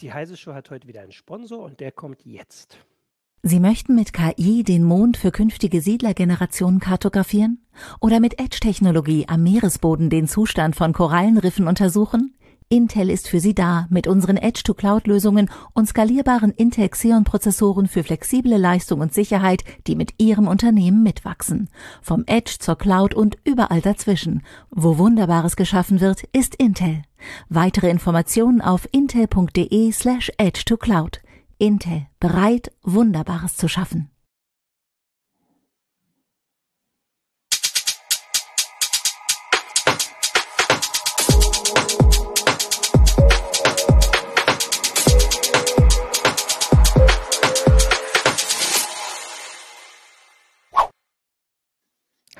Die Heise Show hat heute wieder einen Sponsor und der kommt jetzt. Sie möchten mit KI den Mond für künftige Siedlergenerationen kartografieren? Oder mit Edge-Technologie am Meeresboden den Zustand von Korallenriffen untersuchen? Intel ist für Sie da mit unseren Edge-to-Cloud-Lösungen und skalierbaren Intel Xeon-Prozessoren für flexible Leistung und Sicherheit, die mit Ihrem Unternehmen mitwachsen. Vom Edge zur Cloud und überall dazwischen. Wo Wunderbares geschaffen wird, ist Intel. Weitere Informationen auf intel.de slash edge to cloud. Intel. Bereit, Wunderbares zu schaffen.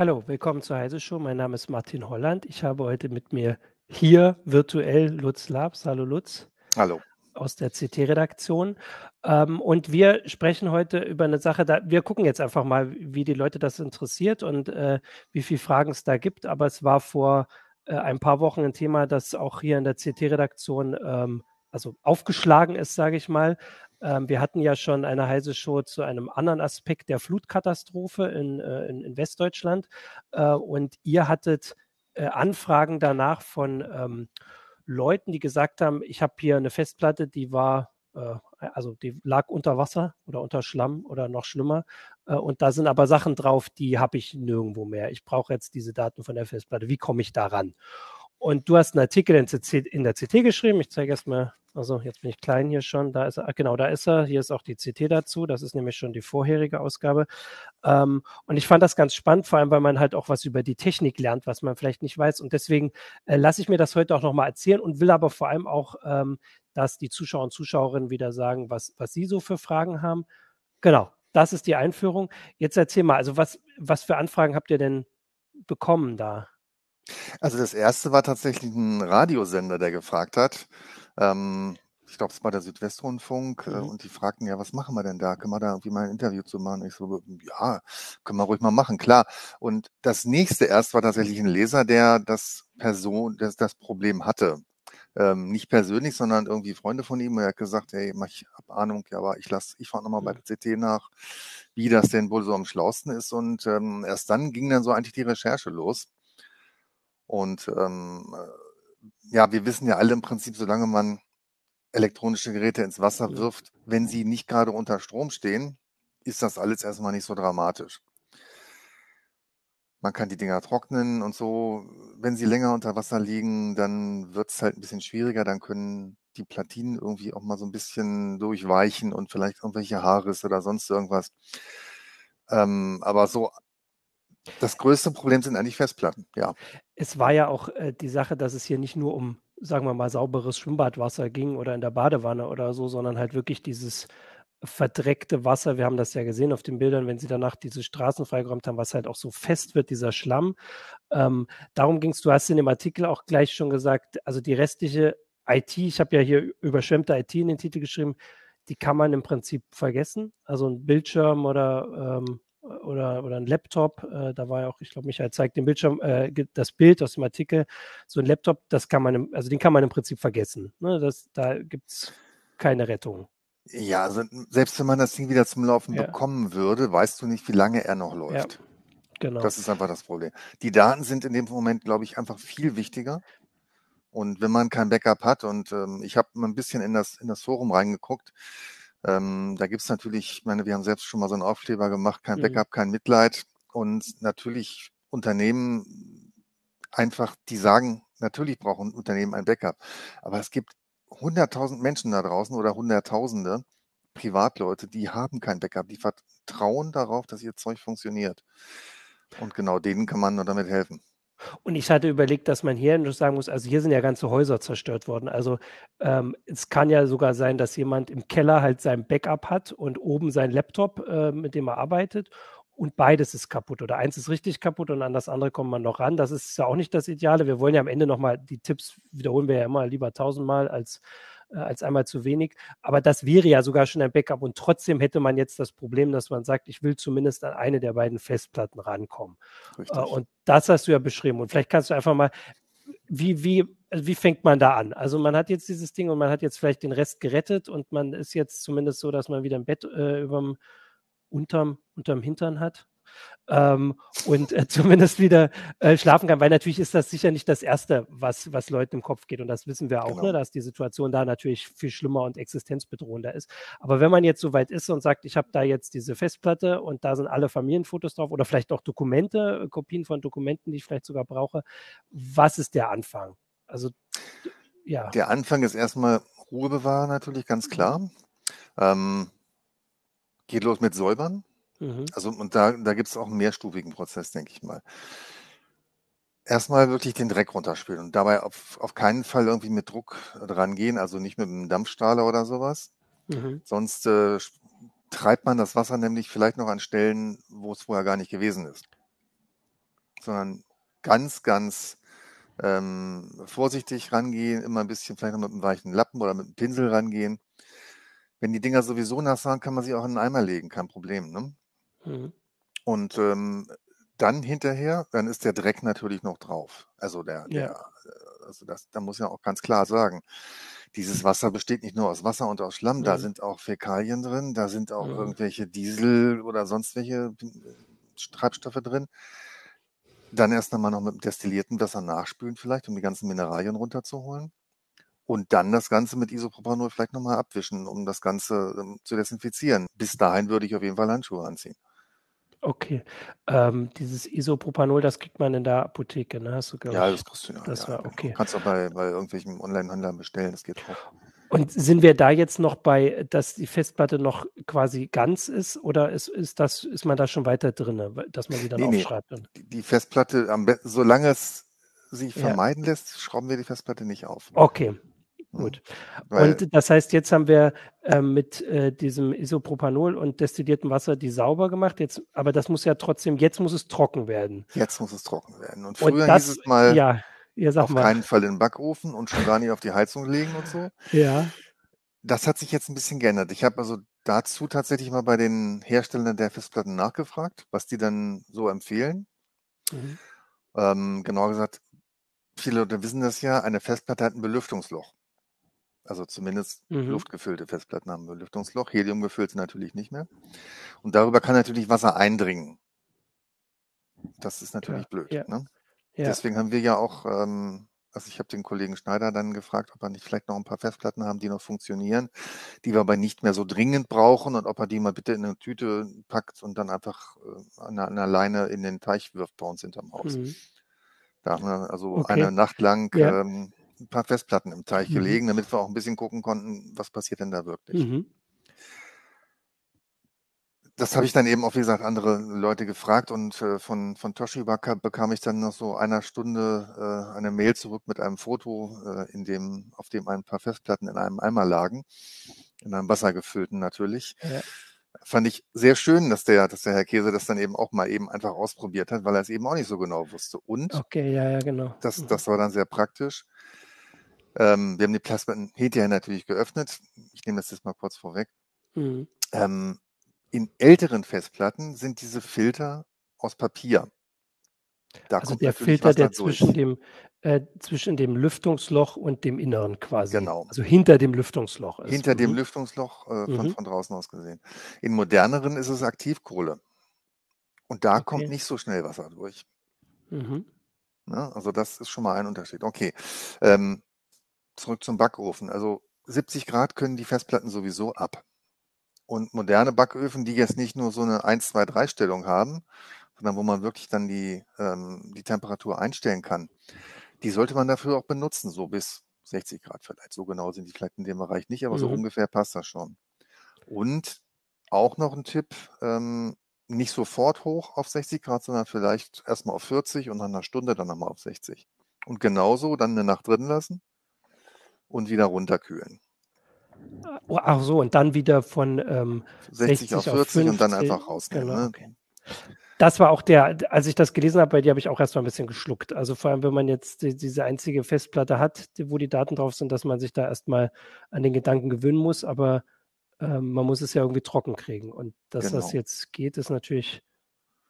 Hallo, willkommen zur Heise Show. Mein Name ist Martin Holland. Ich habe heute mit mir hier virtuell Lutz Labs. Hallo Lutz. Hallo. Aus der CT-Redaktion. Ähm, und wir sprechen heute über eine Sache, da, wir gucken jetzt einfach mal, wie die Leute das interessiert und äh, wie viele Fragen es da gibt. Aber es war vor äh, ein paar Wochen ein Thema, das auch hier in der CT-Redaktion ähm, also aufgeschlagen ist, sage ich mal. Ähm, wir hatten ja schon eine heiße Show zu einem anderen Aspekt der Flutkatastrophe in, äh, in, in Westdeutschland. Äh, und ihr hattet äh, Anfragen danach von ähm, Leuten, die gesagt haben, ich habe hier eine Festplatte, die war, äh, also die lag unter Wasser oder unter Schlamm oder noch schlimmer. Äh, und da sind aber Sachen drauf, die habe ich nirgendwo mehr. Ich brauche jetzt diese Daten von der Festplatte. Wie komme ich daran? Und du hast einen Artikel in, in der CT geschrieben. Ich zeige erstmal also jetzt bin ich klein hier schon. Da ist er, genau, da ist er. Hier ist auch die CT dazu. Das ist nämlich schon die vorherige Ausgabe. Ähm, und ich fand das ganz spannend, vor allem, weil man halt auch was über die Technik lernt, was man vielleicht nicht weiß. Und deswegen äh, lasse ich mir das heute auch nochmal erzählen und will aber vor allem auch, ähm, dass die Zuschauer und Zuschauerinnen wieder sagen, was, was sie so für Fragen haben. Genau, das ist die Einführung. Jetzt erzähl mal, also was, was für Anfragen habt ihr denn bekommen da? Also das erste war tatsächlich ein Radiosender, der gefragt hat, ähm, ich glaube, es war der Südwestrundfunk äh, mhm. und die fragten ja, was machen wir denn da? Können wir da irgendwie mal ein Interview zu machen? Ich so, ja, können wir ruhig mal machen, klar. Und das nächste erst war tatsächlich ein Leser, der das Person, das, das Problem hatte. Ähm, nicht persönlich, sondern irgendwie Freunde von ihm. Er hat gesagt, hey, ich hab Ahnung, ja, aber ich lass, ich fahre nochmal bei mhm. der CT nach, wie das denn wohl so am schlausten ist. Und ähm, erst dann ging dann so eigentlich die Recherche los. Und ähm, ja, wir wissen ja alle im Prinzip, solange man elektronische Geräte ins Wasser wirft, wenn sie nicht gerade unter Strom stehen, ist das alles erstmal nicht so dramatisch. Man kann die Dinger trocknen und so. Wenn sie länger unter Wasser liegen, dann wird es halt ein bisschen schwieriger. Dann können die Platinen irgendwie auch mal so ein bisschen durchweichen und vielleicht irgendwelche Haarrisse oder sonst irgendwas. Ähm, aber so das größte Problem sind eigentlich Festplatten, ja. Es war ja auch äh, die Sache, dass es hier nicht nur um, sagen wir mal, sauberes Schwimmbadwasser ging oder in der Badewanne oder so, sondern halt wirklich dieses verdreckte Wasser. Wir haben das ja gesehen auf den Bildern, wenn sie danach diese Straßen freigeräumt haben, was halt auch so fest wird, dieser Schlamm. Ähm, darum ging es, du hast in dem Artikel auch gleich schon gesagt, also die restliche IT, ich habe ja hier überschwemmte IT in den Titel geschrieben, die kann man im Prinzip vergessen. Also ein Bildschirm oder ähm, oder, oder ein Laptop, äh, da war ja auch, ich glaube, Michael zeigt den Bildschirm, äh, das Bild aus dem Artikel, so ein Laptop, das kann man, im, also den kann man im Prinzip vergessen. Ne? Das, da gibt es keine Rettung. Ja, also selbst wenn man das Ding wieder zum Laufen ja. bekommen würde, weißt du nicht, wie lange er noch läuft. Ja, genau. Das ist einfach das Problem. Die Daten sind in dem Moment, glaube ich, einfach viel wichtiger. Und wenn man kein Backup hat, und ähm, ich habe mal ein bisschen in das, in das Forum reingeguckt, ähm, da gibt's natürlich, ich meine, wir haben selbst schon mal so einen Aufkleber gemacht, kein mhm. Backup, kein Mitleid. Und natürlich Unternehmen einfach, die sagen, natürlich brauchen Unternehmen ein Backup. Aber es gibt hunderttausend Menschen da draußen oder hunderttausende Privatleute, die haben kein Backup. Die vertrauen darauf, dass ihr Zeug funktioniert. Und genau denen kann man nur damit helfen. Und ich hatte überlegt, dass man hier sagen muss, also hier sind ja ganze Häuser zerstört worden. Also ähm, es kann ja sogar sein, dass jemand im Keller halt sein Backup hat und oben sein Laptop, äh, mit dem er arbeitet. Und beides ist kaputt. Oder eins ist richtig kaputt und an das andere kommt man noch ran. Das ist ja auch nicht das Ideale. Wir wollen ja am Ende nochmal, die Tipps wiederholen wir ja immer lieber tausendmal als äh, als einmal zu wenig. Aber das wäre ja sogar schon ein Backup und trotzdem hätte man jetzt das Problem, dass man sagt, ich will zumindest an eine der beiden Festplatten rankommen. Äh, und das hast du ja beschrieben. Und vielleicht kannst du einfach mal, wie, wie, also wie fängt man da an? Also man hat jetzt dieses Ding und man hat jetzt vielleicht den Rest gerettet und man ist jetzt zumindest so, dass man wieder ein Bett äh, überm, unterm, unterm Hintern hat ähm, und äh, zumindest wieder äh, schlafen kann, weil natürlich ist das sicher nicht das Erste, was, was Leuten im Kopf geht und das wissen wir auch, ne, genau. ne, dass die Situation da natürlich viel schlimmer und existenzbedrohender ist. Aber wenn man jetzt so weit ist und sagt, ich habe da jetzt diese Festplatte und da sind alle Familienfotos drauf oder vielleicht auch Dokumente, Kopien von Dokumenten, die ich vielleicht sogar brauche, was ist der Anfang? Also ja. Der Anfang ist erstmal Ruhe bewahren, natürlich, ganz klar. Ähm, geht los mit Säubern. Mhm. Also, und da, da gibt es auch einen mehrstufigen Prozess, denke ich mal. Erstmal wirklich den Dreck runterspülen und dabei auf, auf keinen Fall irgendwie mit Druck dran gehen, also nicht mit einem Dampfstrahler oder sowas. Mhm. Sonst äh, treibt man das Wasser nämlich vielleicht noch an Stellen, wo es vorher gar nicht gewesen ist. Sondern ganz, ganz ähm, vorsichtig rangehen, immer ein bisschen vielleicht noch mit einem weichen Lappen oder mit einem Pinsel rangehen. Wenn die Dinger sowieso nass waren, kann man sie auch in einen Eimer legen, kein Problem. Ne? Mhm. Und ähm, dann hinterher, dann ist der Dreck natürlich noch drauf. Also der, ja. der äh, also das, da muss ja auch ganz klar sagen, dieses Wasser besteht nicht nur aus Wasser und aus Schlamm, mhm. da sind auch Fäkalien drin, da sind auch mhm. irgendwelche Diesel oder sonst welche äh, Treibstoffe drin. Dann erst einmal noch mit dem destillierten Wasser nachspülen vielleicht, um die ganzen Mineralien runterzuholen. Und dann das Ganze mit Isopropanol vielleicht nochmal abwischen, um das Ganze ähm, zu desinfizieren. Bis dahin würde ich auf jeden Fall Handschuhe anziehen. Okay. Ähm, dieses Isopropanol, das kriegt man in der Apotheke, ne? Hast du Ja, das kriegst du ja. Das ja, war genau. okay. Kannst du auch bei, bei irgendwelchen Online-Händlern bestellen, das geht auch. Und sind wir da jetzt noch bei, dass die Festplatte noch quasi ganz ist oder ist, ist, das, ist man da schon weiter drin, dass man sie dann nee, aufschreibt? Nee. Die, die Festplatte, am solange es sich vermeiden ja. lässt, schrauben wir die Festplatte nicht auf. Okay, Gut. Weil, und das heißt, jetzt haben wir äh, mit äh, diesem Isopropanol und destilliertem Wasser die sauber gemacht. Jetzt, aber das muss ja trotzdem, jetzt muss es trocken werden. Jetzt muss es trocken werden. Und früher und das, hieß es mal, ja, auf mal. keinen Fall in den Backofen und schon gar nicht auf die Heizung legen und so. Ja. Das hat sich jetzt ein bisschen geändert. Ich habe also dazu tatsächlich mal bei den Herstellern der Festplatten nachgefragt, was die dann so empfehlen. Mhm. Ähm, genauer gesagt, viele Leute wissen das ja, eine Festplatte hat ein Belüftungsloch. Also zumindest mhm. luftgefüllte Festplatten haben ein Belüftungsloch, heliumgefüllte natürlich nicht mehr. Und darüber kann natürlich Wasser eindringen. Das ist natürlich ja, blöd. Ja. Ne? Ja. Deswegen haben wir ja auch, ähm, also ich habe den Kollegen Schneider dann gefragt, ob er nicht vielleicht noch ein paar Festplatten haben, die noch funktionieren, die wir aber nicht mehr so dringend brauchen und ob er die mal bitte in eine Tüte packt und dann einfach äh, an, einer Leine in den Teich wirft bei uns hinterm Haus. Mhm. Da haben wir also okay. eine Nacht lang ähm, ein paar Festplatten im Teich mhm. gelegen, damit wir auch ein bisschen gucken konnten, was passiert denn da wirklich. Mhm. Das habe ich dann eben auch, wie gesagt, andere Leute gefragt und äh, von, von Toshiba bekam ich dann noch so einer Stunde äh, eine Mail zurück mit einem Foto, äh, in dem, auf dem ein paar Festplatten in einem Eimer lagen, in einem wassergefüllten natürlich. Ja. Fand ich sehr schön, dass der, dass der Herr Käse das dann eben auch mal eben einfach ausprobiert hat, weil er es eben auch nicht so genau wusste. Und okay, ja, ja, genau. Das, mhm. das war dann sehr praktisch. Ähm, wir haben die hinterher natürlich geöffnet. Ich nehme das jetzt mal kurz vorweg. Mhm. Ähm, in älteren Festplatten sind diese Filter aus Papier. Da also der Filter, der zwischen dem, äh, zwischen dem Lüftungsloch und dem Inneren quasi. Genau. Also hinter dem Lüftungsloch ist. Hinter mhm. dem Lüftungsloch äh, von, mhm. von draußen aus gesehen. In moderneren ist es Aktivkohle. Und da okay. kommt nicht so schnell Wasser durch. Mhm. Ja, ne, also das ist schon mal ein Unterschied. Okay. Ähm, zurück zum Backofen. Also 70 Grad können die Festplatten sowieso ab. Und moderne Backöfen, die jetzt nicht nur so eine 1, 2, 3 Stellung haben, sondern wo man wirklich dann die, ähm, die Temperatur einstellen kann, die sollte man dafür auch benutzen, so bis 60 Grad vielleicht. So genau sind die vielleicht in dem Bereich nicht, aber mhm. so ungefähr passt das schon. Und auch noch ein Tipp, ähm, nicht sofort hoch auf 60 Grad, sondern vielleicht erstmal auf 40 und nach einer Stunde dann nochmal auf 60. Und genauso dann eine Nacht drin lassen und wieder runterkühlen. Ach so, und dann wieder von ähm, 60, 60, auf 40 auf 50, und dann einfach rausnehmen. Genau, ne? okay. Das war auch der, als ich das gelesen habe, bei dir habe ich auch erstmal ein bisschen geschluckt. Also vor allem, wenn man jetzt die, diese einzige Festplatte hat, die, wo die Daten drauf sind, dass man sich da erstmal an den Gedanken gewöhnen muss, aber äh, man muss es ja irgendwie trocken kriegen. Und dass genau. das jetzt geht, ist natürlich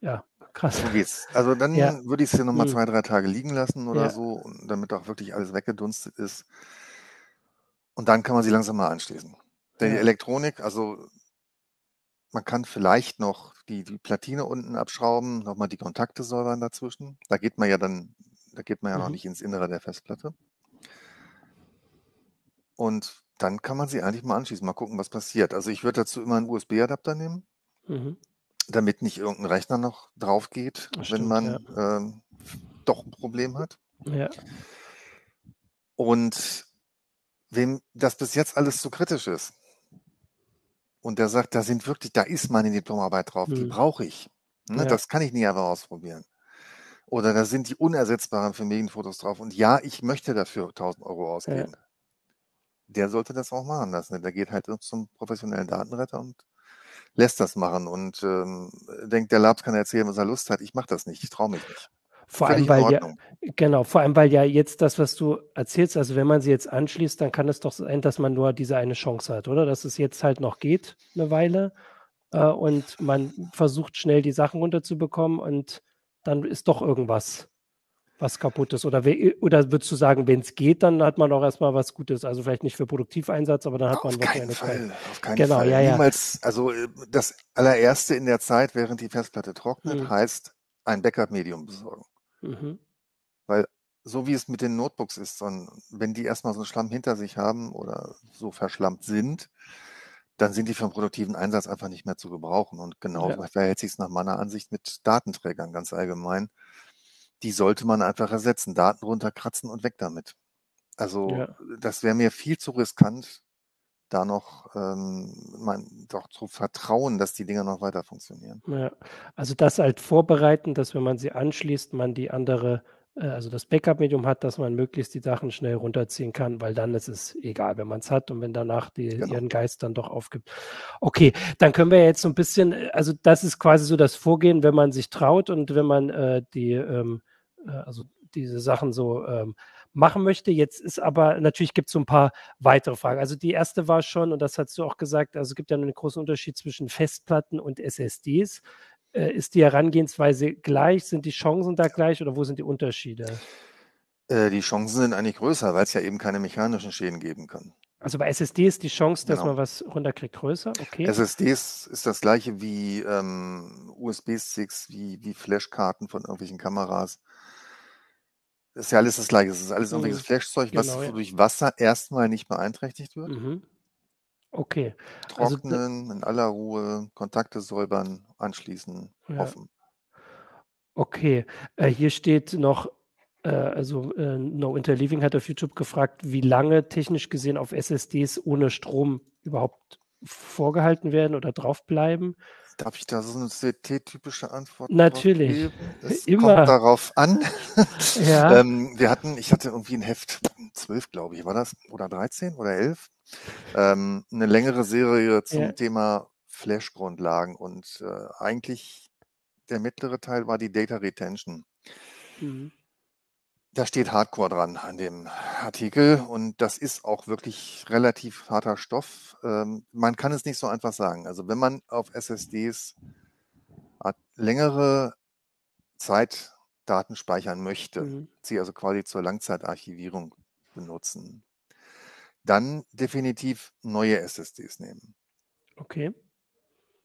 ja, krass. So geht's. Also dann Ja. würde ich es hier nochmal Hm. zwei, drei Tage liegen lassen oder Ja. so, damit auch wirklich alles weggedunstet ist. Und dann kann man sie langsam mal anschließen. Denn die Ja. Elektronik, also man kann vielleicht noch die, die Platine unten abschrauben, nochmal die Kontakte säubern dazwischen. Da geht man ja dann, da geht man ja noch Mhm. nicht ins Innere der Festplatte. Und dann kann man sie eigentlich mal anschließen, mal gucken, was passiert. Also ich würde dazu immer einen USB-Adapter nehmen, Mhm. damit nicht irgendein Rechner noch drauf geht, Das wenn stimmt, man ähm, doch ein Problem hat. Ja. Und wem das bis jetzt alles zu kritisch ist und der sagt, da sind wirklich, da ist meine Diplomarbeit drauf, die Hm. brauche ich. Ne, Ja. Das kann ich nie einfach ausprobieren. Oder da sind die unersetzbaren Familienfotos drauf und ja, ich möchte dafür 1000 Euro ausgeben. Der sollte das auch machen lassen. Der geht halt zum professionellen Datenretter und lässt das machen und ähm, denkt, der Labs kann erzählen, was er Lust hat. Ich mache das nicht, ich traue mich nicht. Vor allem, weil ja, genau, vor allem, weil ja jetzt das, was du erzählst, also wenn man sie jetzt anschließt, dann kann es doch sein, dass man nur diese eine Chance hat, oder? Dass es jetzt halt noch geht, eine Weile, äh, und man versucht schnell die Sachen runterzubekommen und dann ist doch irgendwas, was kaputt ist. Oder, oder würdest du sagen, wenn es geht, dann hat man auch erstmal was Gutes. Also vielleicht nicht für Produktiveinsatz, aber dann hat man Auf wirklich keinen eine Zeit. Fall, auf keinen Genau, Fall. ja, ja. Niemals, also äh, das allererste in der Zeit, während die Festplatte trocknet, Hm. heißt ein Backup-Medium besorgen. Mhm. So wie es mit den Notebooks ist, wenn die erstmal so einen Schlamm hinter sich haben oder so verschlammt sind, dann sind die für einen produktiven Einsatz einfach nicht mehr zu gebrauchen. Und genauso Ja. verhält sich es nach meiner Ansicht mit Datenträgern ganz allgemein. Die sollte man einfach ersetzen. Daten runterkratzen und weg damit. Also Ja. das wäre mir viel zu riskant, da noch ähm, mein, doch zu vertrauen, dass die Dinger noch weiter funktionieren. Ja, also das halt vorbereiten, dass wenn man sie anschließt, man die andere, äh, also das Backup-Medium hat, dass man möglichst die Sachen schnell runterziehen kann, weil dann ist es egal, wenn man es hat und wenn danach die Genau. ihren Geist dann doch aufgibt. Okay, dann können wir jetzt so ein bisschen, äh, also das ist quasi so das Vorgehen, wenn man sich traut und wenn man äh, die, ähm, äh, also diese Sachen so ähm, machen möchte. Jetzt ist aber, natürlich gibt es so ein paar weitere Fragen. Also die erste war schon, und das hast du auch gesagt, also es gibt ja einen großen Unterschied zwischen Festplatten und SSDs. Äh, ist die Herangehensweise gleich? Sind die Chancen da gleich oder wo sind die Unterschiede? Äh, die Chancen sind eigentlich größer, weil es ja eben keine mechanischen Schäden geben kann. Also bei SSD ist die Chance, dass Genau. man was runterkriegt, größer. Okay. SSDs ist das gleiche wie ähm, USB-Sticks, wie, wie Flashkarten von irgendwelchen Kameras. Das ist ja alles das gleiche. Es ist alles Mhm. irgendwelches Flashzeug, was Genau, ja. durch Wasser erstmal nicht beeinträchtigt wird. Mhm. Okay. Also Trocknen, in aller Ruhe, Kontakte säubern, anschließen, Ja. hoffen. Okay, äh, hier steht noch, äh, also äh, No Interleaving hat auf YouTube gefragt, wie lange technisch gesehen auf SSDs ohne Strom überhaupt vorgehalten werden oder draufbleiben. Darf ich da so eine CT-typische Antwort Natürlich. geben? Es Immer. kommt darauf an. Ja. ähm, wir hatten, ich hatte irgendwie ein Heft 12, glaube ich, war das? Oder 13 oder 11? Ähm, eine längere Serie zum Ja. Thema Flash-Grundlagen und äh, eigentlich der mittlere Teil war die Data Retention. Mhm. Da steht Hardcore dran an dem Artikel und das ist auch wirklich relativ harter Stoff. Ähm, man kann es nicht so einfach sagen. Also wenn man auf SSDs längere Zeit Daten speichern möchte, Mhm. sie also quasi zur Langzeitarchivierung benutzen, dann definitiv neue SSDs nehmen. Okay.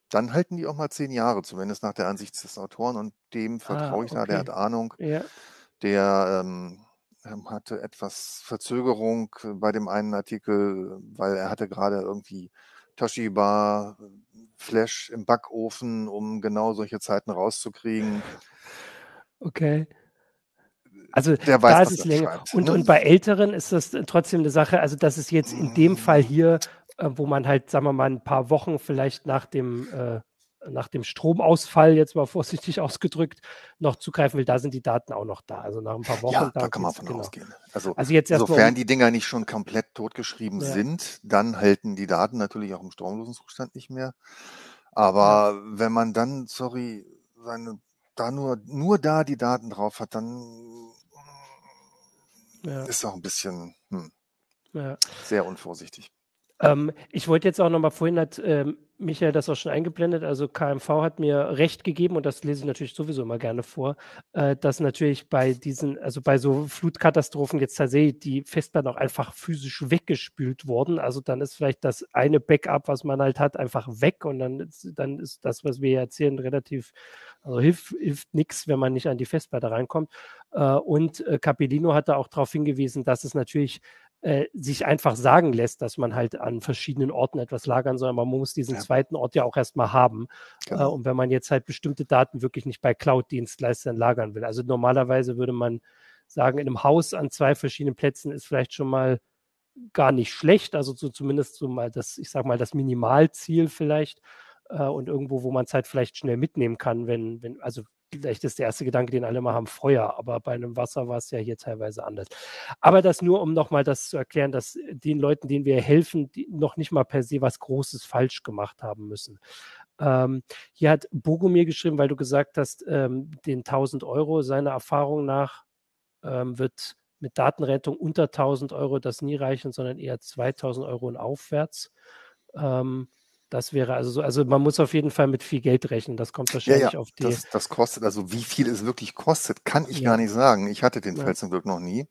Dann halten die auch mal zehn Jahre, zumindest nach der Ansicht des Autoren und dem vertraue ich da, der Ah, okay. hat Ahnung. Ja. Der ähm, ähm, hatte etwas Verzögerung äh, bei dem einen Artikel, weil er hatte gerade irgendwie Toshiba äh, Flash im Backofen, um genau solche Zeiten rauszukriegen. Okay. Also Der weiß, da ist es er länger. schreibt, Und, ne? und bei Älteren ist das trotzdem eine Sache, also das ist jetzt in dem Fall hier, äh, wo man halt, sagen wir mal, ein paar Wochen vielleicht nach dem, äh, nach dem Stromausfall, jetzt mal vorsichtig ausgedrückt, noch zugreifen will, da sind die Daten auch noch da. Also nach ein paar Wochen. Ja, da kann man von genau. ausgehen. Also, Also jetzt sofern um, die Dinger nicht schon komplett totgeschrieben Ja. sind, dann halten die Daten natürlich auch im stromlosen Zustand nicht mehr. Aber wenn man dann, sorry, seine, da nur, nur da die Daten drauf hat, dann ja, ist auch ein bisschen hm, ja. sehr unvorsichtig. Ähm, ich wollte jetzt auch nochmal, vorhin hat ähm, Michael das auch schon eingeblendet, also KMV hat mir recht gegeben und das lese ich natürlich sowieso immer gerne vor, äh, dass natürlich bei diesen, also bei so Flutkatastrophen jetzt tatsächlich die Festplatten auch einfach physisch weggespült wurden. Also dann ist vielleicht das eine Backup, was man halt hat, einfach weg und dann ist, dann ist das, was wir erzählen, relativ, also hilft, hilft nichts, wenn man nicht an die Festplatte reinkommt. Äh, und äh, Capellino hat da auch darauf hingewiesen, dass es natürlich äh, sich einfach sagen lässt, dass man halt an verschiedenen Orten etwas lagern soll. Man muss diesen ja. zweiten Ort ja auch erstmal haben. Äh, genau. Äh, und wenn man jetzt halt bestimmte Daten wirklich nicht bei Cloud-Dienstleistern lagern will. Also normalerweise würde man sagen, in einem Haus an zwei verschiedenen Plätzen ist vielleicht schon mal gar nicht schlecht. Also so zumindest so mal das, ich sag mal, das Minimalziel vielleicht. Äh, und irgendwo, wo man es halt vielleicht schnell mitnehmen kann, wenn, wenn, also vielleicht ist der erste Gedanke, den alle mal haben, Feuer, aber bei einem Wasser war es ja hier teilweise anders. Aber das nur, um nochmal das zu erklären, dass den Leuten, denen wir helfen, noch nicht mal per se was Großes falsch gemacht haben müssen. Ähm, hier hat Bogomir geschrieben, weil du gesagt hast, ähm, den 1000 Euro, seiner Erfahrung nach ähm, wird mit Datenrettung unter 1000 Euro das nie reichen, sondern eher 2000 Euro und aufwärts. Ähm, das wäre also so, also man muss auf jeden Fall mit viel Geld rechnen. Das kommt wahrscheinlich ja, ja, auf die. Das, das, kostet, also wie viel es wirklich kostet, kann ich ja. gar nicht sagen. Ich hatte den. Fall zum Glück noch nie.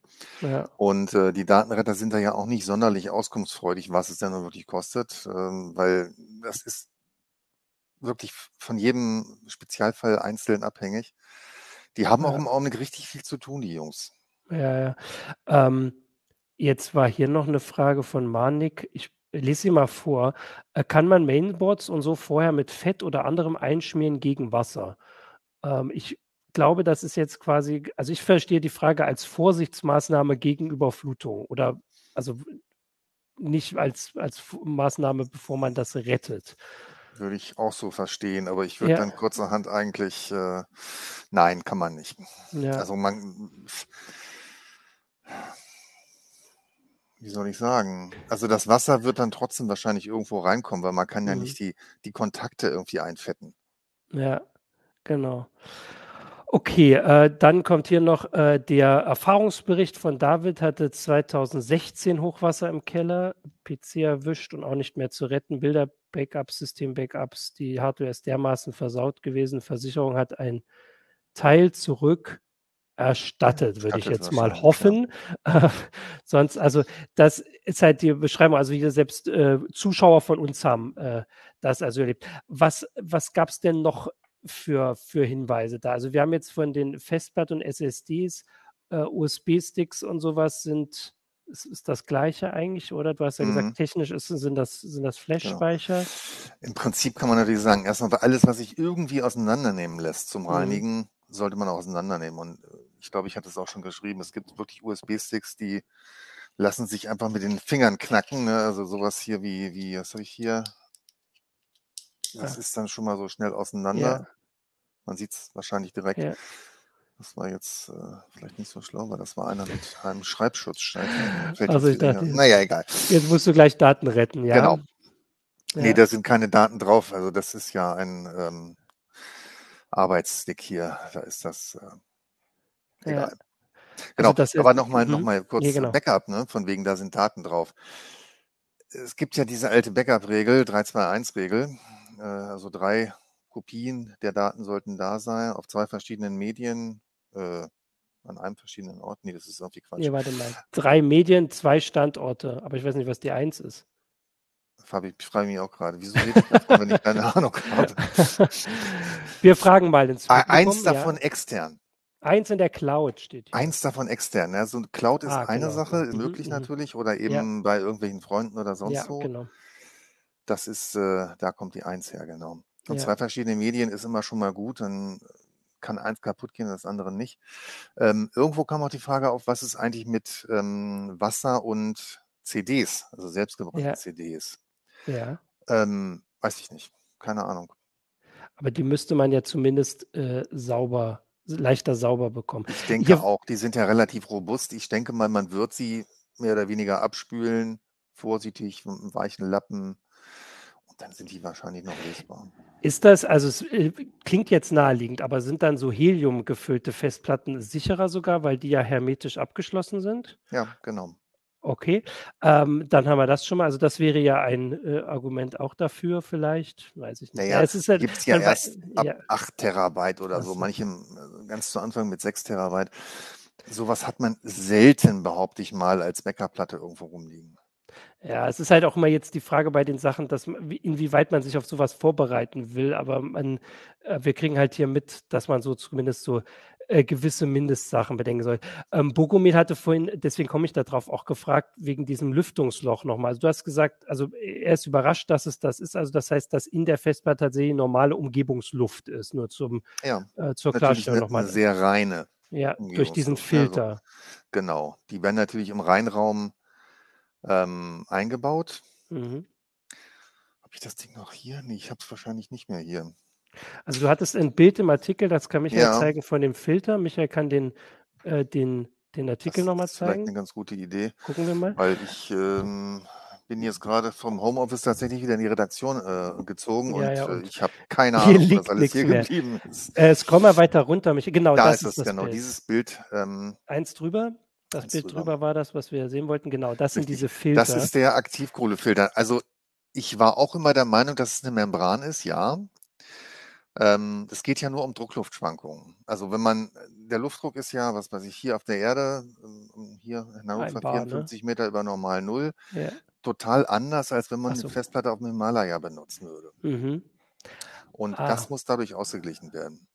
Und äh, die Datenretter sind da ja auch nicht sonderlich auskunftsfreudig, was es denn wirklich kostet, ähm, weil das ist wirklich von jedem Spezialfall einzeln abhängig. Die haben auch im Augenblick richtig viel zu tun, die Jungs. Ja, ja. Ähm, jetzt war hier noch eine Frage von Manik. Ich lese sie mal vor. Äh, kann man Mainboards und so vorher mit Fett oder anderem einschmieren gegen Wasser? Ähm, ich glaube, das ist jetzt quasi, also ich verstehe die Frage als Vorsichtsmaßnahme gegen Überflutung oder also nicht als, als Maßnahme, bevor man das rettet. Würde ich auch so verstehen, aber ich würde ja. dann kurzerhand eigentlich, äh, nein, kann man nicht. Ja. Also man, wie soll ich sagen? Also das Wasser wird dann trotzdem wahrscheinlich irgendwo reinkommen, weil man kann ja mhm. nicht die, die Kontakte irgendwie einfetten. Ja, genau. Okay, äh, dann kommt hier noch äh, der Erfahrungsbericht von David, hatte 2016 Hochwasser im Keller, PC erwischt und auch nicht mehr zu retten, Bilder, Backups, System-Backups, die Hardware ist dermaßen versaut gewesen, Versicherung hat ein Teil zurück, erstattet, würde ich jetzt mal hoffen. Ja. Äh, sonst, also das ist halt die Beschreibung, also hier selbst äh, Zuschauer von uns haben äh, das also erlebt. Was, was gab es denn noch für, für Hinweise da? Also wir haben jetzt von den Festplatten und SSDs, äh, USB-Sticks und sowas sind ist, ist, das gleiche eigentlich, oder? Du hast ja gesagt, mhm. technisch ist, sind das, sind das genau. Flash-Speicher. Genau. Im Prinzip kann man natürlich sagen, erstmal alles, was sich irgendwie auseinandernehmen lässt zum mhm. Reinigen, mhm sollte man auch auseinandernehmen. Und äh, ich glaube, ich hatte es auch schon geschrieben, es gibt wirklich USB-Sticks, die lassen sich einfach mit den Fingern knacken. Ne? Also sowas hier wie, wie, was habe ich hier? Das ja. ist dann schon mal so schnell auseinander. Ja. Man sieht es wahrscheinlich direkt. Ja. Das war jetzt äh, vielleicht nicht so schlau, weil das war einer mit einem Schreibschutz. Also ich dachte, naja, egal. Jetzt musst du gleich Daten retten, ja. Genau. Nee, da sind keine Daten drauf. Also das ist ja ein ähm, Arbeitsstick hier, da ist das äh, egal. Ja. Genau, also aber nochmal noch mhm. mal kurz nee, genau. Backup, ne? von wegen, da sind Daten drauf. Es gibt ja diese alte Backup-Regel, 321-Regel, äh, also drei Kopien der Daten sollten da sein, auf zwei verschiedenen Medien, äh, an einem verschiedenen Ort. Nee, das ist irgendwie Quatsch. Nee, warte mal. Drei Medien, zwei Standorte, aber ich weiß nicht, was die eins ist. Fabi, ich frage mich auch gerade, wieso rede ich davon, wenn ich keine Ahnung habe? Wir fragen mal ins Publikum, Eins davon ja. extern. Eins in der Cloud steht hier. Eins davon extern. Ja, so Cloud ist ah, eine genau. Sache, mhm, möglich mhm. natürlich, oder eben ja. bei irgendwelchen Freunden oder sonst ja, wo. Genau. Das ist, äh, da kommt die Eins her, genau. Und zwei verschiedene Medien ist immer schon mal gut, dann kann eins kaputt gehen, das andere nicht. Ähm, irgendwo kam auch die Frage auf, was ist eigentlich mit ähm, Wasser und CDs, also selbstgebrannte CDs. Ja. Ähm, weiß ich nicht. Keine Ahnung. Aber die müsste man ja zumindest äh, sauber, leichter sauber bekommen. Ich denke ja. auch, die sind ja relativ robust. Ich denke mal, man wird sie mehr oder weniger abspülen, vorsichtig, mit einem weichen Lappen. Und dann sind die wahrscheinlich noch lesbar. Ist das, also es äh, klingt jetzt naheliegend, aber sind dann so Helium gefüllte Festplatten sicherer sogar, weil die ja hermetisch abgeschlossen sind? Ja, genau. Okay, ähm, dann haben wir das schon mal. Also das wäre ja ein äh, Argument auch dafür vielleicht, weiß ich nicht. Naja, es ist halt, gibt es ja erst ab ja. 8 Terabyte oder so, manchem äh, ganz zu Anfang mit 6 Terabyte. Sowas hat man selten, behaupte ich mal, als Backup-Platte irgendwo rumliegen. Ja, es ist halt auch immer jetzt die Frage bei den Sachen, dass inwieweit man sich auf sowas vorbereiten will, aber man, äh, wir kriegen halt hier mit, dass man so zumindest so äh, gewisse Mindestsachen bedenken soll. Ähm, Bogomil hatte vorhin, deswegen komme ich darauf auch gefragt, wegen diesem Lüftungsloch nochmal. Also du hast gesagt, also er ist überrascht, dass es das ist. Also das heißt, dass in der Festplatte tatsächlich normale Umgebungsluft ist, nur zum, ja, äh, zur Klarstellung nochmal. Sehr reine. Ja, durch diesen Filter. Also, genau. Die werden natürlich im Reinraum ähm, eingebaut. Mhm. Habe ich das Ding noch hier? Nee, ich habe es wahrscheinlich nicht mehr hier. Also du hattest ein Bild im Artikel, das kann Michael ja. zeigen von dem Filter. Michael kann den, äh, den, den Artikel nochmal zeigen. Das ist vielleicht eine ganz gute Idee. Gucken wir mal. Weil ich ähm, bin jetzt gerade vom Homeoffice tatsächlich wieder in die Redaktion äh, gezogen ja, und, ja, äh, und ich habe keine Ahnung, was alles hier mehr. geblieben ist. Äh, scroll mal weiter runter. Michael. Genau, da das ist, ist das, genau, Bild. dieses Bild. Ähm, Eins drüber. Das Bild drüber. drüber war das, was wir sehen wollten. Genau, das sind diese Filter. Das ist der Aktivkohlefilter. Also ich war auch immer der Meinung, dass es eine Membran ist, ja. Ähm, es geht ja nur um Druckluftschwankungen. Also wenn man, der Luftdruck ist ja, was weiß ich, hier auf der Erde, ähm, hier in Hannover 54 ne? Meter über normal Null, ja. total anders, als wenn man so. eine Festplatte auf dem Himalaya benutzen würde. Mhm. Und ah. das muss dadurch ausgeglichen werden.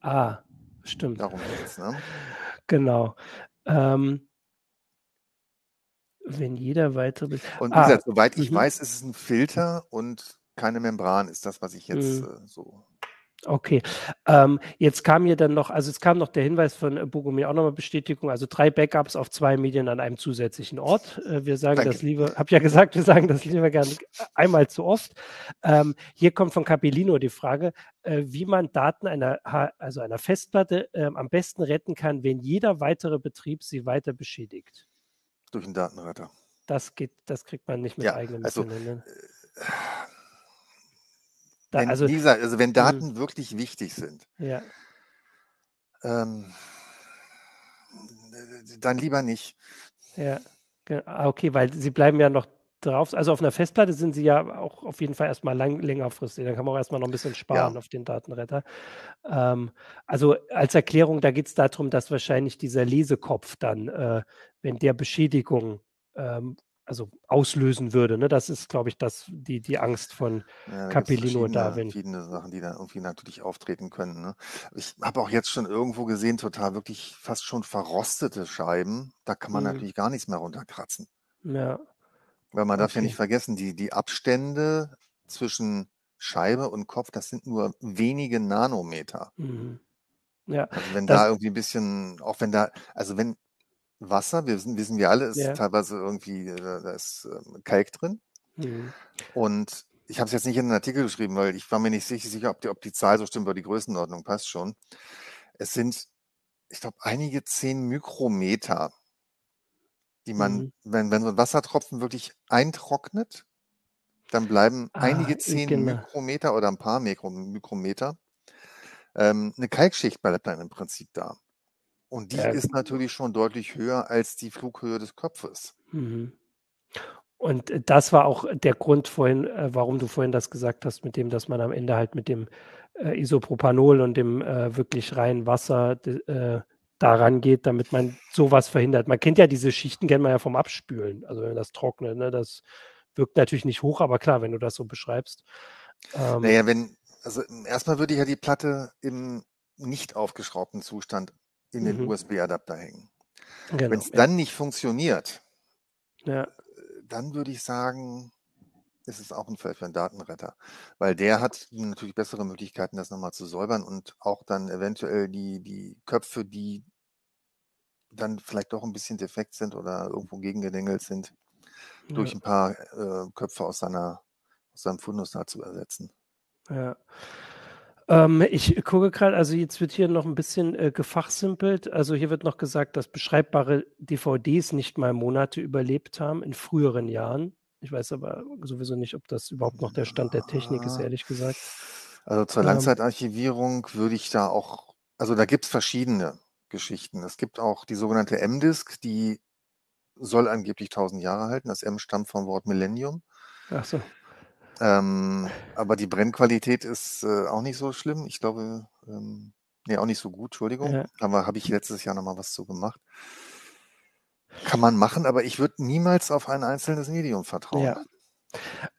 Ah, stimmt. Darum geht's, ne? Genau. Ähm, wenn jeder weitere. Und wie ah, gesagt, soweit ich mhm. weiß, ist es ein Filter und keine Membran, ist das, was ich jetzt mhm. äh, so. Okay, ähm, jetzt kam hier dann noch, also es kam noch der Hinweis von äh, Bogomir auch nochmal Bestätigung, also drei Backups auf zwei Medien an einem zusätzlichen Ort. Äh, wir sagen Danke. das lieber, habe ja gesagt, wir sagen das lieber gerne einmal zu oft. Ähm, hier kommt von Capellino die Frage, äh, wie man Daten einer, also einer Festplatte äh, am besten retten kann, wenn jeder weitere Betrieb sie weiter beschädigt. Durch einen Datenretter. Das geht, das kriegt man nicht mit ja, eigenen also, Mitteln. Ne? Da, wenn, also, dieser, also wenn hm. Daten mh. wirklich wichtig sind, ja. ähm, dann lieber nicht. Ja, ah, okay, weil sie bleiben ja noch drauf. Also auf einer Festplatte sind sie ja auch auf jeden Fall erstmal lang, längerfristig. Dann kann man auch erstmal noch ein bisschen sparen ja. auf den Datenretter. Ähm, also als Erklärung, da geht es darum, dass wahrscheinlich dieser Lesekopf dann, äh, wenn der Beschädigung ähm, also auslösen würde. Ne? Das ist, glaube ich, das, die, die Angst von ja, Capellino da. Wenn... Verschiedene Sachen, die da irgendwie natürlich auftreten können. Ne? Ich habe auch jetzt schon irgendwo gesehen, total wirklich fast schon verrostete Scheiben. Da kann man mhm. natürlich gar nichts mehr runterkratzen. Ja. Weil man okay. darf ja nicht vergessen, die, die Abstände zwischen Scheibe und Kopf, das sind nur wenige Nanometer. Mhm. Ja. Also wenn da irgendwie ein bisschen, auch wenn da, also wenn Wasser, wir wissen, wissen wir alle, ist ja. teilweise irgendwie, äh, da ist ähm, Kalk drin. Mhm. Und ich habe es jetzt nicht in den Artikel geschrieben, weil ich war mir nicht sicher, ob die, ob die Zahl so stimmt, aber die Größenordnung passt schon. Es sind, ich glaube, einige zehn Mikrometer, die man, mhm. wenn, wenn so ein Wassertropfen wirklich eintrocknet, dann bleiben ah, einige zehn genau. Mikrometer oder ein paar Mikro, Mikrometer. Ähm, eine Kalkschicht bleibt dann im Prinzip da. Und die ja. ist natürlich schon deutlich höher als die Flughöhe des Kopfes. Mhm. Und äh, das war auch der Grund vorhin, äh, warum du vorhin das gesagt hast, mit dem, dass man am Ende halt mit dem äh, Isopropanol und dem äh, wirklich reinen Wasser äh, daran geht, damit man sowas verhindert. Man kennt ja diese Schichten, kennt man ja vom Abspülen, also wenn das trocknet, ne, das wirkt natürlich nicht hoch, aber klar, wenn du das so beschreibst. Ähm, naja, wenn, also erstmal würde ich ja die Platte im nicht aufgeschraubten Zustand in den mhm. USB-Adapter hängen. Genau, Wenn es ja. dann nicht funktioniert, ja. dann würde ich sagen, ist es auch ein Fall für einen Datenretter, weil der hat natürlich bessere Möglichkeiten, das nochmal zu säubern und auch dann eventuell die, die Köpfe, die dann vielleicht doch ein bisschen defekt sind oder irgendwo gegengedengelt sind, ja. durch ein paar äh, Köpfe aus seiner aus seinem Fundus da zu ersetzen. Ja. Ähm, ich gucke gerade, also jetzt wird hier noch ein bisschen äh, gefachsimpelt. Also hier wird noch gesagt, dass beschreibbare DVDs nicht mal Monate überlebt haben in früheren Jahren. Ich weiß aber sowieso nicht, ob das überhaupt noch der Stand der Technik ist, ehrlich gesagt. Also zur ähm. Langzeitarchivierung würde ich da auch, also da gibt es verschiedene Geschichten. Es gibt auch die sogenannte M-Disk, die soll angeblich 1000 Jahre halten. Das M stammt vom Wort Millennium. Ach so. Ähm, aber die Brennqualität ist äh, auch nicht so schlimm. Ich glaube, ähm, nee, auch nicht so gut, Entschuldigung. Ja. Aber habe ich letztes Jahr nochmal was zu gemacht. Kann man machen, aber ich würde niemals auf ein einzelnes Medium vertrauen. Ja.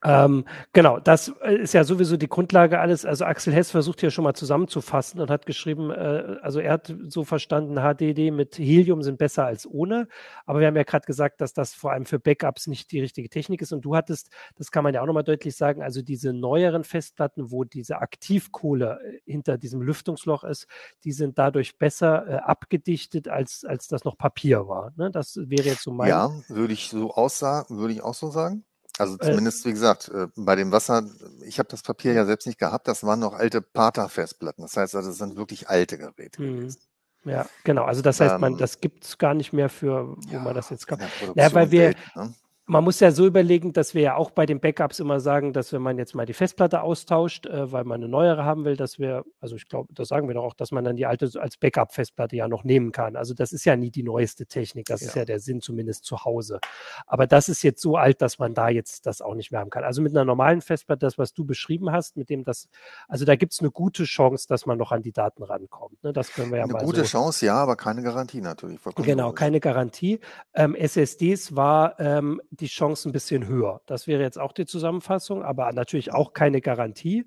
Ähm, genau, das äh, ist ja sowieso die Grundlage alles. Also Axel Hess versucht hier schon mal zusammenzufassen und hat geschrieben, äh, also er hat so verstanden, HDD mit Helium sind besser als ohne. Aber wir haben ja gerade gesagt, dass das vor allem für Backups nicht die richtige Technik ist. Und du hattest, das kann man ja auch nochmal deutlich sagen, also diese neueren Festplatten, wo diese Aktivkohle äh, hinter diesem Lüftungsloch ist, die sind dadurch besser äh, abgedichtet, als, als das noch Papier war. Ne? Das wäre jetzt so mein. Ja, würde ich so aussagen, würde ich auch so sagen. Also zumindest, wie gesagt, äh, bei dem Wasser, ich habe das Papier ja selbst nicht gehabt, das waren noch alte Pata-Festplatten. Das heißt also, das sind wirklich alte Geräte mhm. gewesen. Ja, genau. Also das heißt, man, Ähm, das gibt es gar nicht mehr für, wo Ja, man das jetzt der Ja, Produktion weil wir, selten, ne? Man muss ja so überlegen, dass wir ja auch bei den Backups immer sagen, dass wenn man jetzt mal die Festplatte austauscht, äh, weil man eine neuere haben will, dass wir, also ich glaube, das sagen wir doch auch, dass man dann die alte als Backup-Festplatte ja noch nehmen kann. Also das ist ja nie die neueste Technik, das ist Ja. ja der Sinn zumindest zu Hause. Aber das ist jetzt so alt, dass man da jetzt das auch nicht mehr haben kann. Also mit einer normalen Festplatte, das, was du beschrieben hast, mit dem das, also da gibt es eine gute Chance, dass man noch an die Daten rankommt. Ne? Das können wir ja Eine mal gute so. Chance, ja, aber keine Garantie natürlich. Genau, keine Garantie. Ähm, SSDs war ähm, die Chance ein bisschen höher. Das wäre jetzt auch die Zusammenfassung, aber natürlich auch keine Garantie.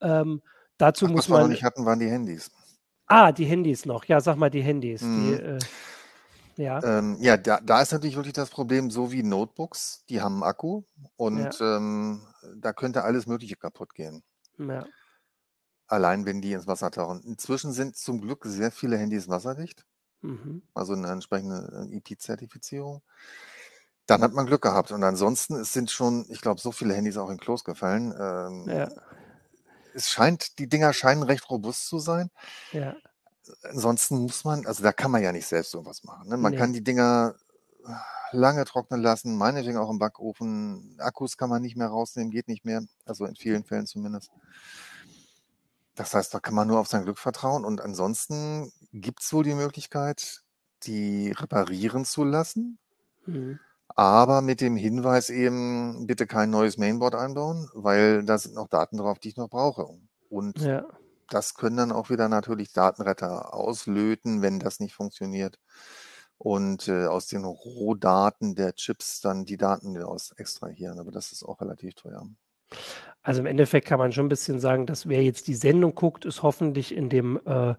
Ähm, dazu Ach, muss was wir noch man. nicht hatten, waren die Handys. Ah, die Handys noch. Ja, sag mal die Handys. Die, Mhm. äh, ja, Ähm, ja, da, da ist natürlich wirklich das Problem, so wie Notebooks, die haben einen Akku und ähm, da könnte alles Mögliche kaputt gehen. ja, Allein wenn die ins Wasser tauchen. Inzwischen sind zum Glück sehr viele Handys wasserdicht, mhm. also eine entsprechende äh, IP-Zertifizierung. Dann hat man Glück gehabt. Und ansonsten, es sind schon, ich glaube, so viele Handys auch in Klos gefallen. Ähm, ja, Es scheint, die Dinger scheinen recht robust zu sein. ja, Ansonsten muss man, also da kann man ja nicht selbst sowas machen. Ne? Man Nee. kann die Dinger lange trocknen lassen, meinetwegen auch im Backofen. Akkus kann man nicht mehr rausnehmen, geht nicht mehr. Also in vielen Fällen zumindest. Das heißt, da kann man nur auf sein Glück vertrauen. Und ansonsten gibt es wohl die Möglichkeit, die reparieren zu lassen, mhm. Aber mit dem Hinweis eben, bitte kein neues Mainboard einbauen, weil da sind noch Daten drauf, die ich noch brauche. Und ja, das können dann auch wieder natürlich Datenretter auslöten, wenn das nicht funktioniert. Und äh, aus den Rohdaten der Chips dann die Daten wieder aus extrahieren. Aber das ist auch relativ teuer. Also im Endeffekt kann man schon ein bisschen sagen, dass wer jetzt die Sendung guckt, ist hoffentlich in dem, äh,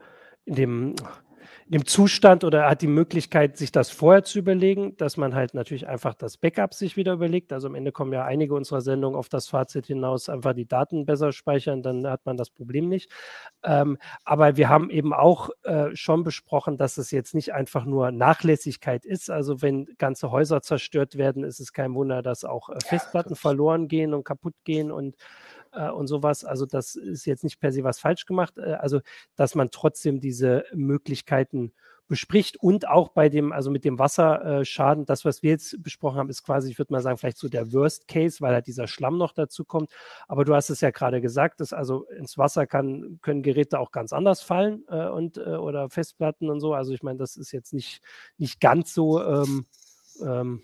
in dem, dem Zustand oder hat die Möglichkeit, sich das vorher zu überlegen, dass man halt natürlich einfach das Backup sich wieder überlegt. Also am Ende kommen ja einige unserer Sendungen auf das Fazit hinaus, einfach die Daten besser speichern, dann hat man das Problem nicht. Ähm, aber wir haben eben auch äh, schon besprochen, dass es jetzt nicht einfach nur Nachlässigkeit ist. Also wenn ganze Häuser zerstört werden, ist es kein Wunder, dass auch äh, Festplatten natürlich. verloren gehen und kaputt gehen und äh, und sowas. Also das ist jetzt nicht per se was falsch gemacht. Äh, also dass man trotzdem diese Möglichkeiten bespricht und auch bei dem, also mit dem Wasserschaden, das, was wir jetzt besprochen haben, ist quasi, ich würde mal sagen, vielleicht so der Worst Case, weil halt dieser Schlamm noch dazu kommt. Aber du hast es ja gerade gesagt, dass also ins Wasser kann, können Geräte auch ganz anders fallen äh, und äh, oder Festplatten und so. Also ich meine, das ist jetzt nicht, nicht ganz so ähm, ähm,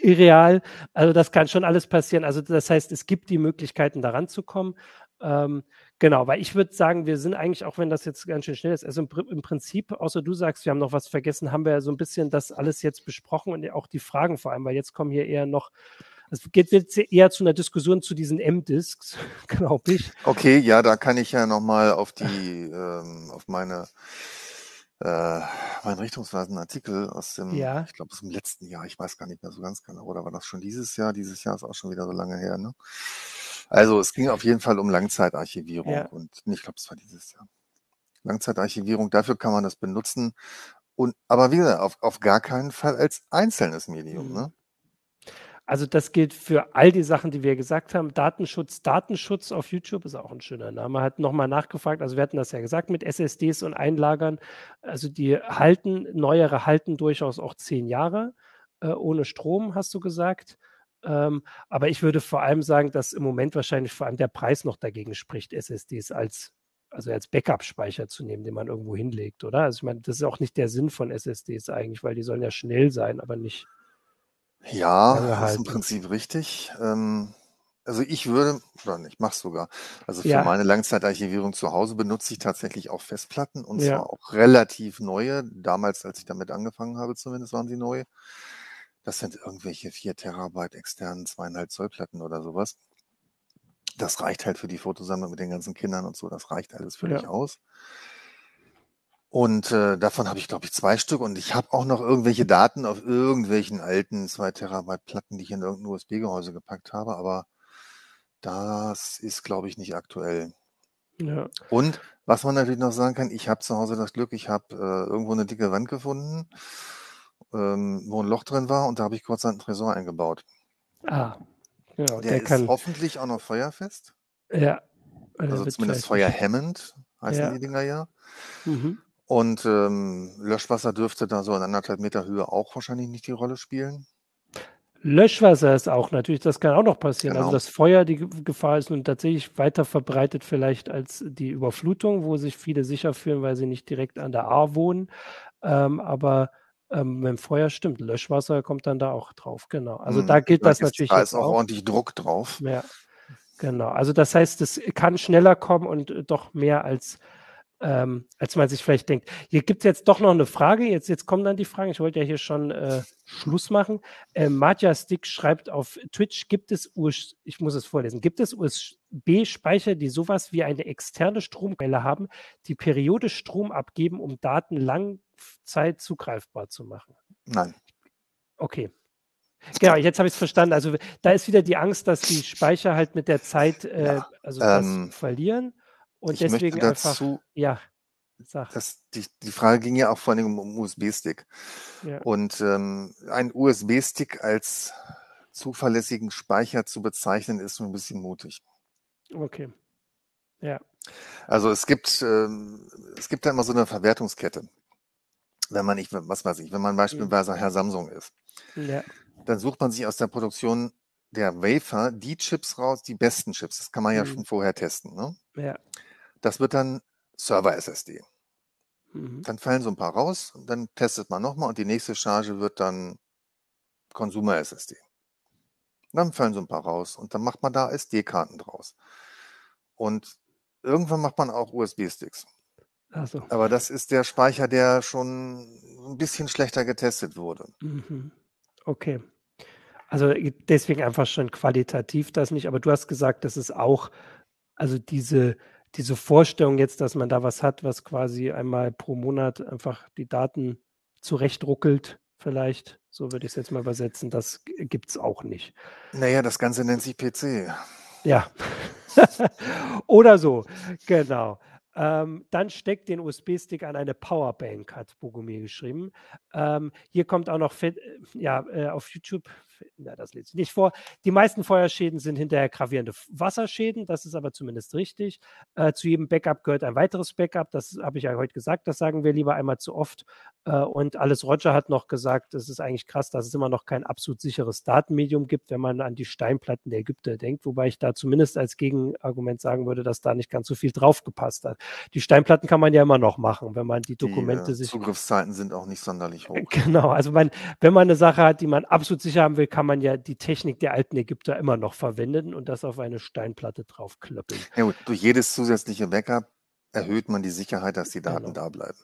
irreal. Also das kann schon alles passieren. Also das heißt, es gibt die Möglichkeiten, daran zu kommen. Ähm, genau, weil ich würde sagen, wir sind eigentlich, auch wenn das jetzt ganz schön schnell ist, also im, im Prinzip, außer du sagst, wir haben noch was vergessen, haben wir ja so ein bisschen das alles jetzt besprochen und auch die Fragen vor allem, weil jetzt kommen hier eher noch, es geht jetzt eher zu einer Diskussion zu diesen M-Disks, glaube ich. Okay, ja, da kann ich ja nochmal auf die, ähm, auf meine, äh, meinen richtungsweisenden Artikel aus dem, Ja. ich glaube, aus dem letzten Jahr, ich weiß gar nicht mehr so ganz genau, oder war das schon dieses Jahr? Dieses Jahr ist auch schon wieder so lange her, ne? Also es ging auf jeden Fall um Langzeitarchivierung Ja. und nee, ich glaube, es war dieses Jahr. Langzeitarchivierung, dafür kann man das benutzen. Und aber wie gesagt, auf, auf gar keinen Fall als einzelnes Medium, Mhm. ne? Also das gilt für all die Sachen, die wir gesagt haben. Datenschutz, Datenschutz auf YouTube ist auch ein schöner Name. Hat nochmal nachgefragt, also wir hatten das ja gesagt mit SSDs und Einlagern. Also die halten, neuere halten durchaus auch zehn Jahre äh, ohne Strom, hast du gesagt. Ähm, aber ich würde vor allem sagen, dass im Moment wahrscheinlich vor allem der Preis noch dagegen spricht, SSDs als also als Backup-Speicher zu nehmen, den man irgendwo hinlegt, oder? Also ich meine, das ist auch nicht der Sinn von SSDs eigentlich, weil die sollen ja schnell sein, aber nicht. Ja, das ist im Prinzip richtig. Ähm, also ich würde, oder ich mache es sogar, also für Ja, meine Langzeitarchivierung zu Hause benutze ich tatsächlich auch Festplatten und ja, zwar auch relativ neue. Damals, als ich damit angefangen habe, zumindest waren sie neu. Das sind irgendwelche 4 Terabyte externen zweieinhalb Zoll Platten oder sowas. Das reicht halt für die Fotosammlung mit den ganzen Kindern und so. Das reicht alles völlig ja. aus. Und äh, davon habe ich, glaube ich, zwei Stück. Und ich habe auch noch irgendwelche Daten auf irgendwelchen alten 2 Terabyte Platten, die ich in irgendein USB-Gehäuse gepackt habe. Aber das ist, glaube ich, nicht aktuell. Ja. Und was man natürlich noch sagen kann, ich habe zu Hause das Glück, ich habe äh, irgendwo eine dicke Wand gefunden, ähm, wo ein Loch drin war und da habe ich kurz einen Tresor eingebaut. Ah, genau, Der der ist kann, hoffentlich auch noch feuerfest, ja, also wird zumindest feuerhemmend heißen Ja. die Dinger ja. Mhm. Und ähm, Löschwasser dürfte da so in anderthalb Meter Höhe auch wahrscheinlich nicht die Rolle spielen. Löschwasser ist auch natürlich, das kann auch noch passieren. Also Genau. das Feuer, die Ge- Gefahr ist nun tatsächlich weiter verbreitet vielleicht als die Überflutung, wo sich viele sicher fühlen, weil sie nicht direkt an der A wohnen. Ähm, aber ähm, mit dem Feuer stimmt, Löschwasser kommt dann da auch drauf, genau. Also da Mhm. gilt Da das natürlich da ist auch auch. ordentlich Druck drauf. Ja, genau. Also das heißt, es kann schneller kommen und äh, doch mehr als ähm, als man sich vielleicht denkt. Hier gibt es jetzt doch noch eine Frage. Jetzt, jetzt kommen dann die Fragen. Ich wollte ja hier schon äh, Schluss machen. Äh, Matja Stick schreibt auf Twitch, gibt es US ich muss es vorlesen, gibt es USB-Speicher, die sowas wie eine externe Stromquelle haben, die periodisch Strom abgeben, um Daten Langzeit zugreifbar zu machen? Nein. Okay. Genau, jetzt habe ich es verstanden. Also da ist wieder die Angst, dass die Speicher halt mit der Zeit äh, Ja. also Ähm, verlieren und ich möchte deswegen einfach, dazu, ja, sag, das, die, die Frage ging ja auch vor allem um, USB-Stick. ja, Und ähm, ein USB-Stick als zuverlässigen Speicher zu bezeichnen, ist ein bisschen mutig. okay. Ja, Also es gibt, ähm, es gibt da immer so eine Verwertungskette. Wenn man nicht, was weiß ich, wenn man beispielsweise Herr Samsung ist, ja, dann sucht man sich aus der Produktion der Wafer die Chips raus, die besten Chips. Das kann man ja Mhm. schon vorher testen. Ne? ja. Das wird dann Server-SSD. Mhm. Dann fallen so ein paar raus, und dann testet man nochmal und die nächste Charge wird dann Consumer-SSD. Dann fallen so ein paar raus und dann macht man da SD-Karten draus. Und irgendwann macht man auch USB-Sticks. Also, Aber das ist der Speicher, der schon ein bisschen schlechter getestet wurde. mhm. okay. Also deswegen einfach schon qualitativ das nicht, aber du hast gesagt, das ist auch, also diese, diese Vorstellung jetzt, dass man da was hat, was quasi einmal pro Monat einfach die Daten zurechtruckelt, vielleicht, so würde ich es jetzt mal übersetzen, das gibt es auch nicht. Naja, das Ganze nennt sich PC. Ja. Oder so, genau. Ähm, dann steckt den USB-Stick an eine Powerbank, hat Bogomir geschrieben. Ähm, hier kommt auch noch, äh, ja, äh, auf YouTube, na, das lese ich nicht vor. Die meisten Feuerschäden sind hinterher gravierende Wasserschäden, das ist aber zumindest richtig. Äh, zu jedem Backup gehört ein weiteres Backup, das habe ich ja heute gesagt, das sagen wir lieber einmal zu oft. Äh, und alles Roger hat noch gesagt, es ist eigentlich krass, dass es immer noch kein absolut sicheres Datenmedium gibt, wenn man an die Steinplatten der Ägypter denkt, wobei ich da zumindest als Gegenargument sagen würde, dass da nicht ganz so viel draufgepasst hat. Die Steinplatten kann man ja immer noch machen, wenn man die Dokumente die, äh, sich Zugriffszeiten sind auch nicht sonderlich hoch. Genau, also man, wenn man eine Sache hat, die man absolut sicher haben will, kann man ja die Technik der alten Ägypter immer noch verwenden und das auf eine Steinplatte draufklöppeln. Ja gut, durch jedes zusätzliche Backup erhöht man die Sicherheit, dass die Daten Genau. da bleiben.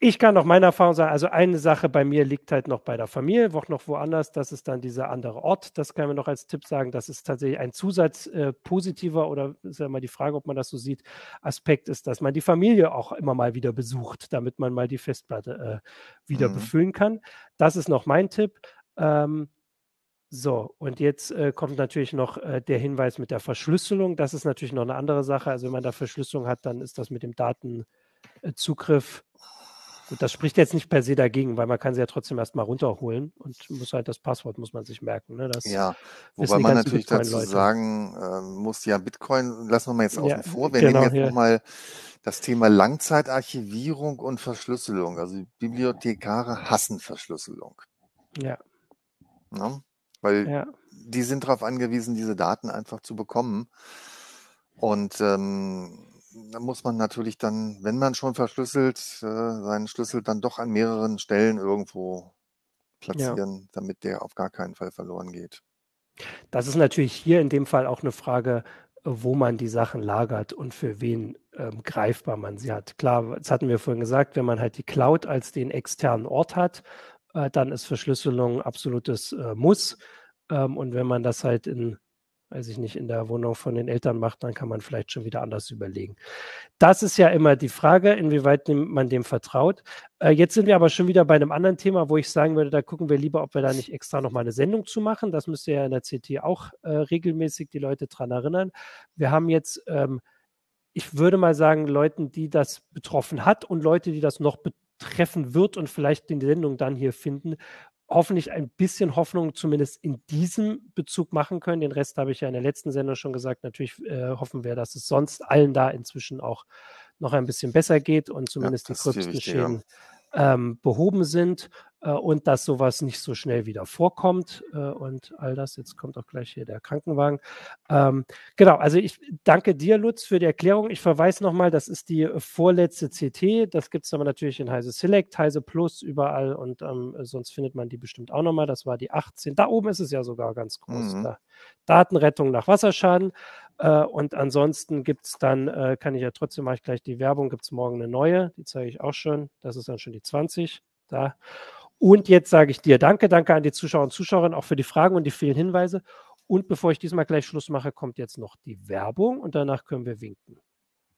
Ich kann noch meine Erfahrung sagen, also eine Sache bei mir liegt halt noch bei der Familie, auch noch woanders, das ist dann dieser andere Ort, das kann man noch als Tipp sagen, das ist tatsächlich ein Zusatz äh, positiver oder ist ja mal die Frage, ob man das so sieht, Aspekt ist, dass man die Familie auch immer mal wieder besucht, damit man mal die Festplatte äh, wieder Mhm. befüllen kann. Das ist noch mein Tipp. Ähm, so, und jetzt äh, kommt natürlich noch äh, der Hinweis mit der Verschlüsselung. Das ist natürlich noch eine andere Sache. Also wenn man da Verschlüsselung hat, dann ist das mit dem Datenzugriff. Gut, das spricht jetzt nicht per se dagegen, weil man kann sie ja trotzdem erstmal runterholen und muss halt das Passwort muss man sich merken. Ne? Das Ja, wobei man natürlich dazu sagen ähm, muss, ja, Bitcoin lassen wir mal jetzt Ja, außen vor. Wir genau, nehmen jetzt ja. nochmal das Thema Langzeitarchivierung und Verschlüsselung. Also Bibliothekare hassen Verschlüsselung. Ja, Ne? Weil ja, die sind darauf angewiesen, diese Daten einfach zu bekommen. Und ähm, da muss man natürlich dann, wenn man schon verschlüsselt, äh, seinen Schlüssel dann doch an mehreren Stellen irgendwo platzieren, ja. damit der auf gar keinen Fall verloren geht. Das ist natürlich hier in dem Fall auch eine Frage, wo man die Sachen lagert und für wen ähm, greifbar man sie hat. Klar, das hatten wir vorhin gesagt, wenn man halt die Cloud als den externen Ort hat, äh, dann ist Verschlüsselung absolutes äh, Muss. Ähm, und wenn man das halt in weiß ich nicht, in der Wohnung von den Eltern macht, dann kann man vielleicht schon wieder anders überlegen. Das ist ja immer die Frage, inwieweit man dem vertraut. Äh, jetzt sind wir aber schon wieder bei einem anderen Thema, wo ich sagen würde, da gucken wir lieber, ob wir da nicht extra nochmal eine Sendung zu machen. Das müsste ja in der CT auch äh, regelmäßig die Leute dran erinnern. Wir haben jetzt, ähm, ich würde mal sagen, Leuten, die das betroffen hat und Leute, die das noch betreffen wird und vielleicht die Sendung dann hier finden, hoffentlich ein bisschen Hoffnung zumindest in diesem Bezug machen können. Den Rest habe ich ja in der letzten Sendung schon gesagt. Natürlich äh, hoffen wir, dass es sonst allen da inzwischen auch noch ein bisschen besser geht und zumindest ja, die gröbsten Schäden ähm, behoben sind und dass sowas nicht so schnell wieder vorkommt äh, und all das. Jetzt kommt auch gleich hier der Krankenwagen. Ähm, genau, also ich danke dir, Lutz, für die Erklärung. Ich verweise nochmal, das ist die vorletzte CT. Das gibt es aber natürlich in Heise Select, Heise Plus, überall und ähm, sonst findet man die bestimmt auch nochmal. Das war die 18. Da oben ist es ja sogar ganz groß. Mhm. Da. Datenrettung nach Wasserschaden. Äh, und ansonsten gibt es dann, äh, kann ich ja trotzdem, mache ich gleich die Werbung, gibt es morgen eine neue, die zeige ich auch schon. Das ist dann schon die 20. Da. Und jetzt sage ich dir Danke, danke an die Zuschauer und Zuschauerinnen auch für die Fragen und die vielen Hinweise. Und bevor ich diesmal gleich Schluss mache, kommt jetzt noch die Werbung und danach können wir winken.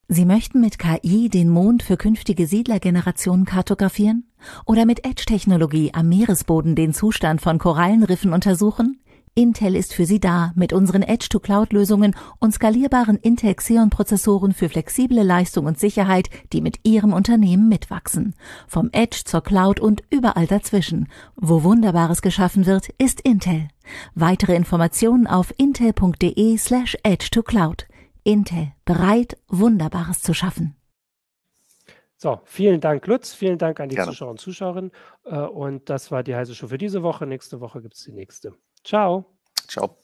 Sie möchten mit KI den Mond für künftige Siedlergenerationen kartografieren? Oder mit Edge-Technologie am Meeresboden den Zustand von Korallenriffen untersuchen? Intel ist für Sie da mit unseren Edge-to-Cloud-Lösungen und skalierbaren Intel Xeon-Prozessoren für flexible Leistung und Sicherheit, die mit Ihrem Unternehmen mitwachsen. Vom Edge zur Cloud und überall dazwischen. Wo Wunderbares geschaffen wird, ist Intel. Weitere Informationen auf intel.de slash edge-to-cloud. Intel, bereit, Wunderbares zu schaffen. So, vielen Dank, Lutz. Vielen Dank an die Gerne. Zuschauer und Zuschauerinnen. Äh, und das war die heiße Show für diese Woche. Nächste Woche gibt es die nächste. Ciao. Ciao.